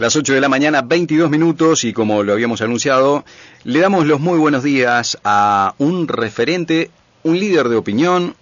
Las 8 de la mañana, 22 minutos, y como lo habíamos anunciado, le damos los muy buenos días a un referente, un líder de opinión,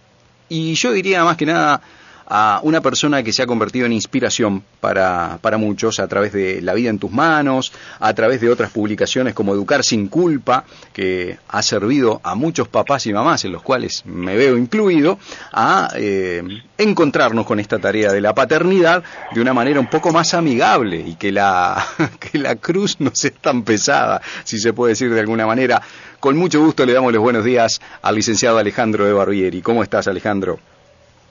y yo diría más que nada a una persona que se ha convertido en inspiración para, para muchos a través de La vida en tus manos, a través de otras publicaciones como Educar sin culpa, que ha servido a muchos papás y mamás, en los cuales me veo incluido, a eh, encontrarnos con esta tarea de la paternidad de una manera un poco más amigable y que la, que la cruz no sea tan pesada, si se puede decir de alguna manera. Con mucho gusto le damos los buenos días al licenciado Alejandro de Barbieri. ¿Cómo estás, Alejandro?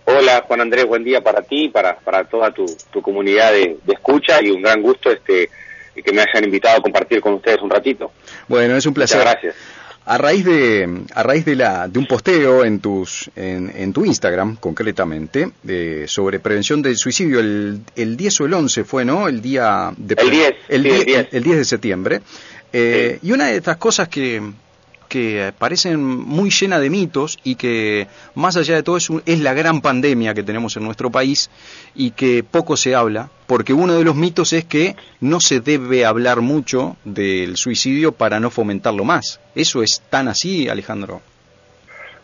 Hola Juan Andrés, buen día para ti, para, para toda tu, comunidad de, escucha y un gran gusto este que me hayan invitado a compartir con ustedes un ratito. Bueno, es un placer. Muchas gracias. A raíz de a raíz de la de un posteo en tus en, en tu Instagram concretamente sobre prevención del suicidio el, el 10 o el 11 fue, ¿no? El día de el 10, el, 10. El, 10 de septiembre. Eh, y una de estas cosas que que parecen muy llena de mitos y que más allá de todo es, es, la gran pandemia que tenemos en nuestro país y que poco se habla, porque uno de los mitos es que no se debe hablar mucho del suicidio para no fomentarlo más. ¿Eso es tan así, Alejandro?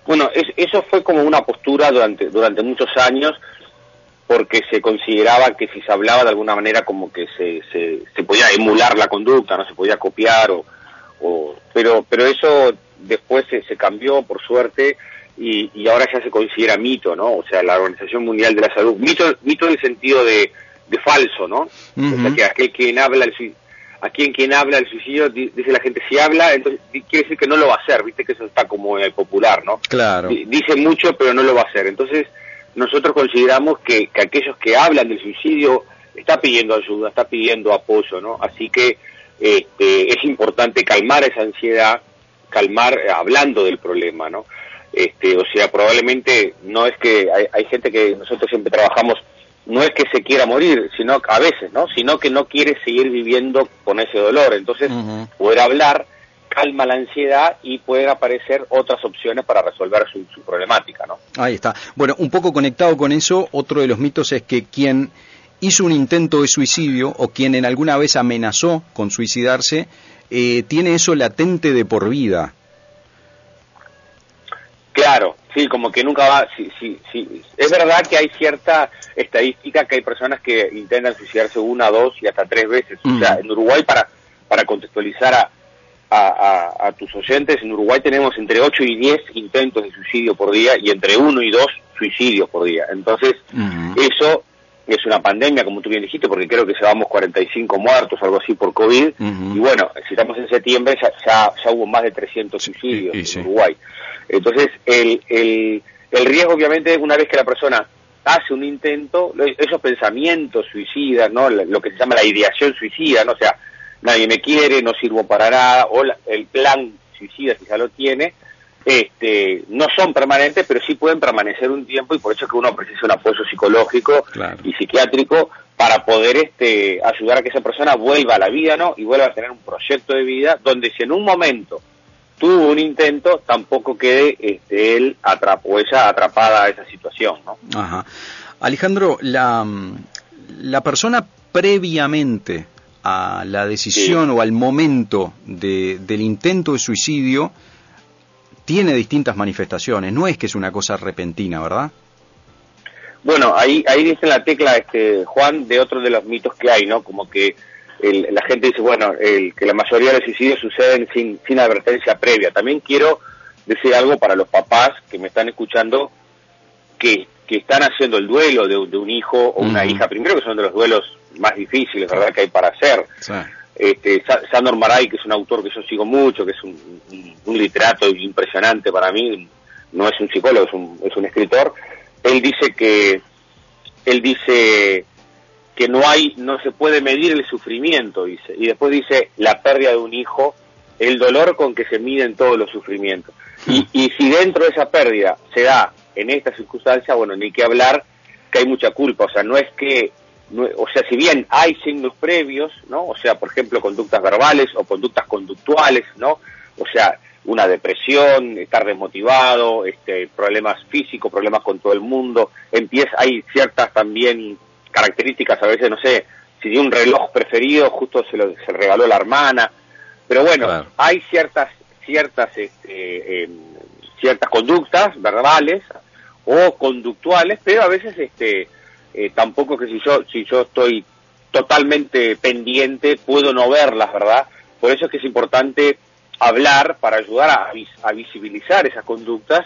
Bueno, eso fue como una postura durante, durante muchos años porque se consideraba que si se hablaba de alguna manera como que se, se, se podía emular la conducta, no se podía copiar o pero, pero eso después se, cambió, por suerte, y, y, ahora ya se considera mito, ¿no? O sea, la Organización Mundial de la Salud, mito, mito en el sentido de, de falso, ¿no? O sea, que aquel quien habla el a quien quien habla el suicidio dice la gente si habla entonces quiere decir que no lo va a hacer viste que eso está como en el popular no claro. Dice mucho pero no lo va a hacer. Entonces nosotros consideramos que, que aquellos que hablan del suicidio está pidiendo ayuda está pidiendo apoyo no así que este, es importante calmar esa ansiedad, calmar eh, hablando del problema, ¿no? Este, o sea, probablemente no es que hay, gente que nosotros siempre trabajamos, no es que se quiera morir, sino a veces, ¿no? Sino que no quiere seguir viviendo con ese dolor. Entonces, poder hablar calma la ansiedad y pueden aparecer otras opciones para resolver su, su problemática, ¿no? Ahí está. Bueno, un poco conectado con eso, otro de los mitos es que quien hizo un intento de suicidio o quien en alguna vez amenazó con suicidarse, eh, tiene eso latente de por vida. Claro, sí, como que nunca va. Sí, sí, sí. Es verdad que hay cierta estadística que hay personas que intentan suicidarse una, dos y hasta tres veces. O sea, en Uruguay, para, para contextualizar a, a, tus oyentes, en Uruguay tenemos entre 8 y 10 intentos de suicidio por día y entre 1 y 2 suicidios por día. Entonces, eso es una pandemia, como tú bien dijiste, porque creo que llevamos 45 muertos o algo así por COVID. Y bueno, si estamos en septiembre, ya, ya, hubo más de 300 suicidios en Uruguay. Entonces, el, el, el riesgo, obviamente, una vez que la persona hace un intento, esos pensamientos suicidas, ¿no? Lo que se llama la ideación suicida, ¿no? O sea, nadie me quiere, no sirvo para nada, o el plan suicida, si ya lo tiene, este, no son permanentes, pero sí pueden permanecer un tiempo y por eso es que uno precisa un apoyo psicológico y psiquiátrico para poder este, ayudar a que esa persona vuelva a la vida, ¿no? Y vuelva a tener un proyecto de vida donde si en un momento tuvo un intento, tampoco quede este, él o ella atrapada a esa situación, ¿no? Ajá. Alejandro, la, la persona previamente a la decisión o al momento de, del intento de suicidio, tiene distintas manifestaciones, no es que es una cosa repentina, ¿verdad? Bueno, ahí, ahí dice la tecla, este, Juan, de otro de los mitos que hay, ¿no? Como que la gente dice, bueno, el, que la mayoría de los suicidios suceden sin, sin advertencia previa. También quiero decir algo para los papás que me están escuchando, que, que están haciendo el duelo de, un hijo o una hija, primero que son de los duelos más difíciles, ¿verdad?, que hay para hacer. Este, Sandor Maray, que es un autor que yo sigo mucho, que es un, literato impresionante para mí, no es un psicólogo, es un, es un escritor, él dice que él dice que no hay, no se puede medir el sufrimiento, dice, y después dice la pérdida de un hijo, el dolor con que se miden todos los sufrimientos. Y, y si dentro de esa pérdida se da en esta circunstancia, bueno, ni que hablar que hay mucha culpa, o sea, no es que o sea, si bien hay signos previos, ¿no? O sea, por ejemplo, conductas verbales o conductas conductuales, ¿no? O sea, una depresión, estar desmotivado, este, problemas físicos, problemas con todo el mundo, empieza, hay ciertas también características, a veces, no sé, si tiene un reloj preferido, justo se lo se regaló la hermana. Pero bueno, hay ciertas ciertas este, em, ciertas conductas verbales o conductuales, pero a veces este eh, tampoco que si yo si yo estoy totalmente pendiente puedo no verlas, ¿verdad? Por eso es que es importante hablar para ayudar a, a visibilizar esas conductas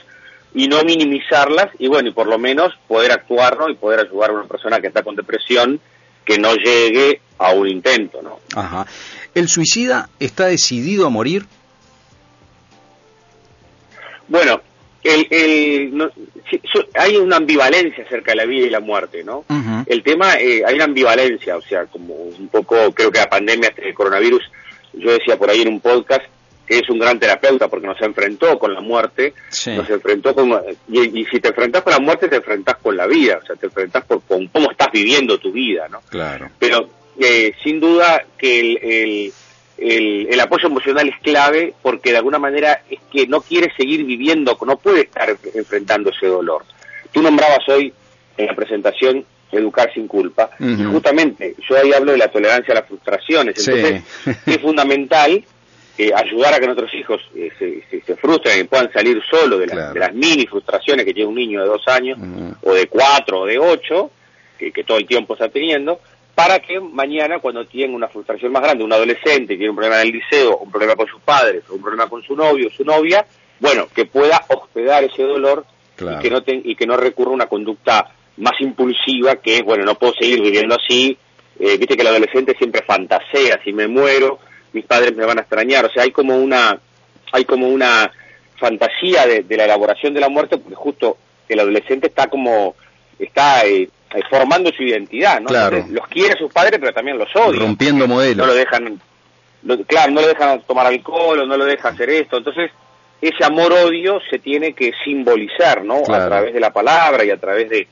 y no minimizarlas y bueno, y por lo menos poder actuar ¿no? y poder ayudar a una persona que está con depresión que no llegue a un intento, ¿no? Ajá. ¿El suicida está decidido a morir? Bueno, el, el, hay una ambivalencia acerca de la vida y la muerte, ¿no? El tema, eh, hay una ambivalencia, o sea, como un poco, creo que la pandemia, el coronavirus, yo decía por ahí en un podcast, que es un gran terapeuta porque nos enfrentó con la muerte, nos enfrentó con... Y, si te enfrentas con la muerte, te enfrentas con la vida, o sea, te enfrentas con cómo estás viviendo tu vida, ¿no? Claro. Pero eh, sin duda que el, el, el, apoyo emocional es clave porque de alguna manera es que no quiere seguir viviendo, no puede estar enfrentando ese dolor. Tú nombrabas hoy en la presentación educar sin culpa, y justamente yo ahí hablo de la tolerancia a las frustraciones, entonces es fundamental eh, ayudar a que nuestros hijos eh, se, se, frustren y puedan salir solo de, las mini frustraciones que tiene un niño de dos años, o de cuatro, o de ocho, que, que todo el tiempo está teniendo, para que mañana cuando tiene una frustración más grande, un adolescente tiene un problema en el liceo, un problema con sus padres, un problema con su novio, su novia, bueno, que pueda hospedar ese dolor y que no y que no recurra a una conducta más impulsiva que es, bueno, no puedo seguir viviendo así, eh, viste que el adolescente siempre fantasea, si me muero, mis padres me van a extrañar, o sea, hay como una, hay como una fantasía de, la elaboración de la muerte, porque justo el adolescente está como, está eh, eh, formando su identidad, ¿no? Claro. los quiere sus padres, pero también los odia. Rompiendo modelos. No lo dejan, claro, no lo dejan tomar alcohol, o no lo dejan hacer esto. Entonces, ese amor-odio se tiene que simbolizar, ¿no? A través de la palabra y a través de,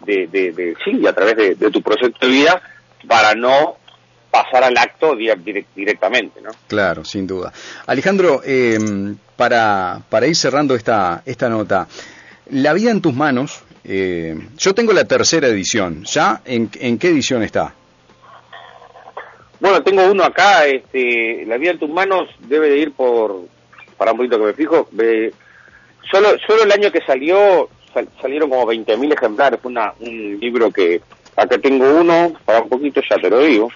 de, de, sí, y a través de, tu proyecto de vida, para no pasar al acto directamente, ¿no? Claro, sin duda. Alejandro, eh, para, para ir cerrando esta, esta nota, la vida en tus manos eh, yo tengo la tercera edición. ¿Ya? ¿En, qué edición está? Bueno, tengo uno acá. Este, la vida en tus manos debe de ir por. Para un poquito que me fijo. solo, solo el año que salió salieron como 20.000 ejemplares. Fue una, un libro que. Acá tengo uno. Para un poquito ya te lo digo.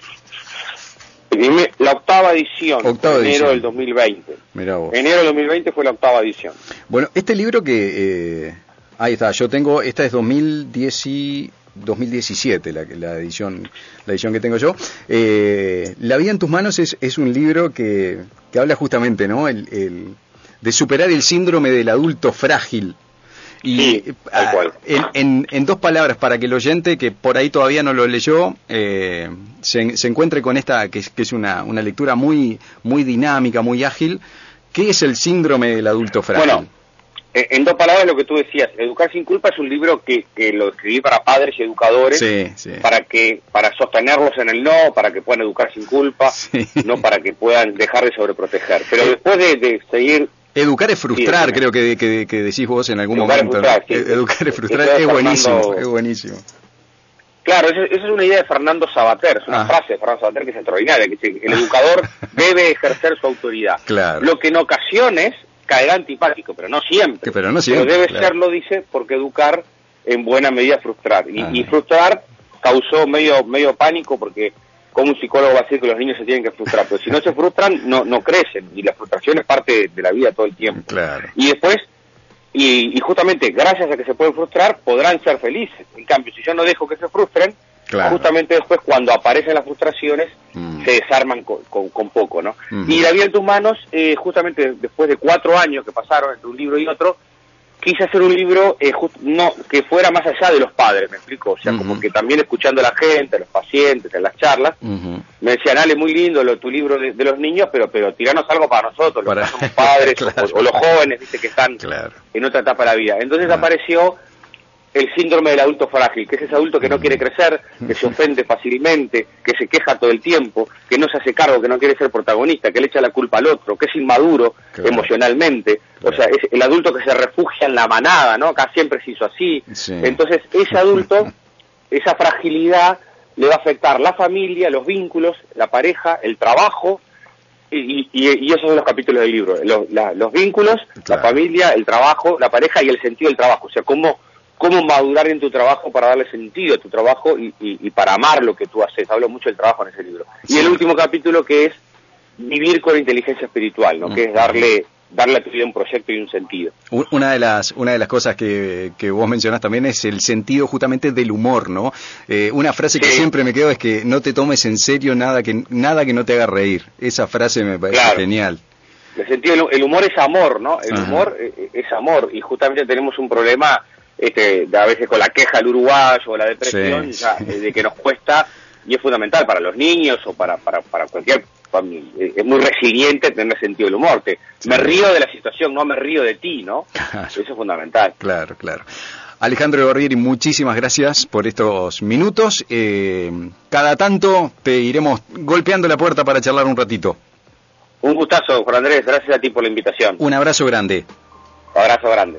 La octava edición, enero del 2020. Enero del 2020 fue la octava edición. Bueno, este libro que eh, Ahí está, yo tengo, esta es 2010 2017 la, la, edición la edición que tengo yo. Eh, la vida en tus manos es, es un libro que, que, habla justamente, ¿no? El, el, de superar el síndrome del adulto frágil. Y ah, en, en, dos palabras, para que el oyente que por ahí todavía no lo leyó, eh, se, se, encuentre con esta, que, que es una, una lectura muy, muy dinámica, muy ágil. ¿Qué es el síndrome del adulto frágil? Bueno, en dos palabras lo que tú decías, Educar sin culpa es un libro que, que lo escribí para padres y educadores, para que para sostenerlos en el no, para que puedan educar sin culpa, no para que puedan dejar de sobreproteger. Pero eh, después de, seguir Educar es frustrar, creo que, que, decís vos en algún momento. Educar es frustrar, es buenísimo, es buenísimo. Claro, esa, es una idea de Fernando Sabater, es una ah. frase de Fernando Sabater que es extraordinaria, que dice, el educador debe ejercer su autoridad. Lo que en ocasiones caerá antipático, pero no siempre. pero no siempre. debe serlo, dice, porque educar en buena medida frustrar. Y, frustrar causó medio, medio pánico porque como un psicólogo va a decir que los niños se tienen que frustrar, pero si no se frustran, no, no crecen. Y la frustración es parte de la vida todo el tiempo. Claro. Y después, y, y justamente gracias a que se pueden frustrar, podrán ser felices. En cambio, si yo no dejo que se frustren, Justamente después, cuando aparecen las frustraciones, mm. se desarman con, poco, ¿no? Y la vida en tus manos, eh, justamente después de cuatro años que pasaron entre un libro y otro, quise hacer un libro eh, no que fuera más allá de los padres, me explico, o sea, como que también escuchando a la gente, a los pacientes, en las charlas, me decían, Ale, muy lindo lo, tu libro de, los niños, pero pero tiranos algo para nosotros, los que somos padres o, los jóvenes, ¿viste? que están en otra etapa de la vida. Entonces apareció el síndrome del adulto frágil, que es ese adulto que no quiere crecer, que se ofende fácilmente, que se queja todo el tiempo, que no se hace cargo, que no quiere ser protagonista, que le echa la culpa al otro, que es inmaduro emocionalmente, o sea, es el adulto que se refugia en la manada, ¿no? Acá siempre se hizo así. Entonces, ese adulto, esa fragilidad le va a afectar la familia, los vínculos, la pareja, el trabajo, y, esos son los capítulos del libro, los, vínculos, la familia, el trabajo, la pareja y el sentido del trabajo, o sea, cómo, cómo madurar en tu trabajo para darle sentido a tu trabajo y, para amar lo que tú haces. Hablo mucho del trabajo en ese libro. Y el último capítulo que es vivir con inteligencia espiritual, ¿no? que es darle darle a tu vida un proyecto y un sentido. Una de las, una de las cosas que, que vos mencionás también es el sentido justamente del humor, ¿no? Eh, una frase que siempre me quedo es que no te tomes en serio nada que, nada que no te haga reír. Esa frase me parece genial. El sentido, el humor es amor, ¿no? El humor eh, eh, es amor y justamente tenemos un problema este, a veces con la queja del uruguayo o la depresión de que nos cuesta y es fundamental para los niños o para, para, para cualquier eh, es muy resiliente tener sentido del humor. Me río de la situación, no me río de ti, ¿no? Eso es fundamental. Claro, claro. Alejandro Barbieri, muchísimas gracias por estos minutos. Eh, cada tanto te iremos golpeando la puerta para charlar un ratito. Un gustazo, Juan Andrés. Gracias a ti por la invitación. Un abrazo grande. Un abrazo grande.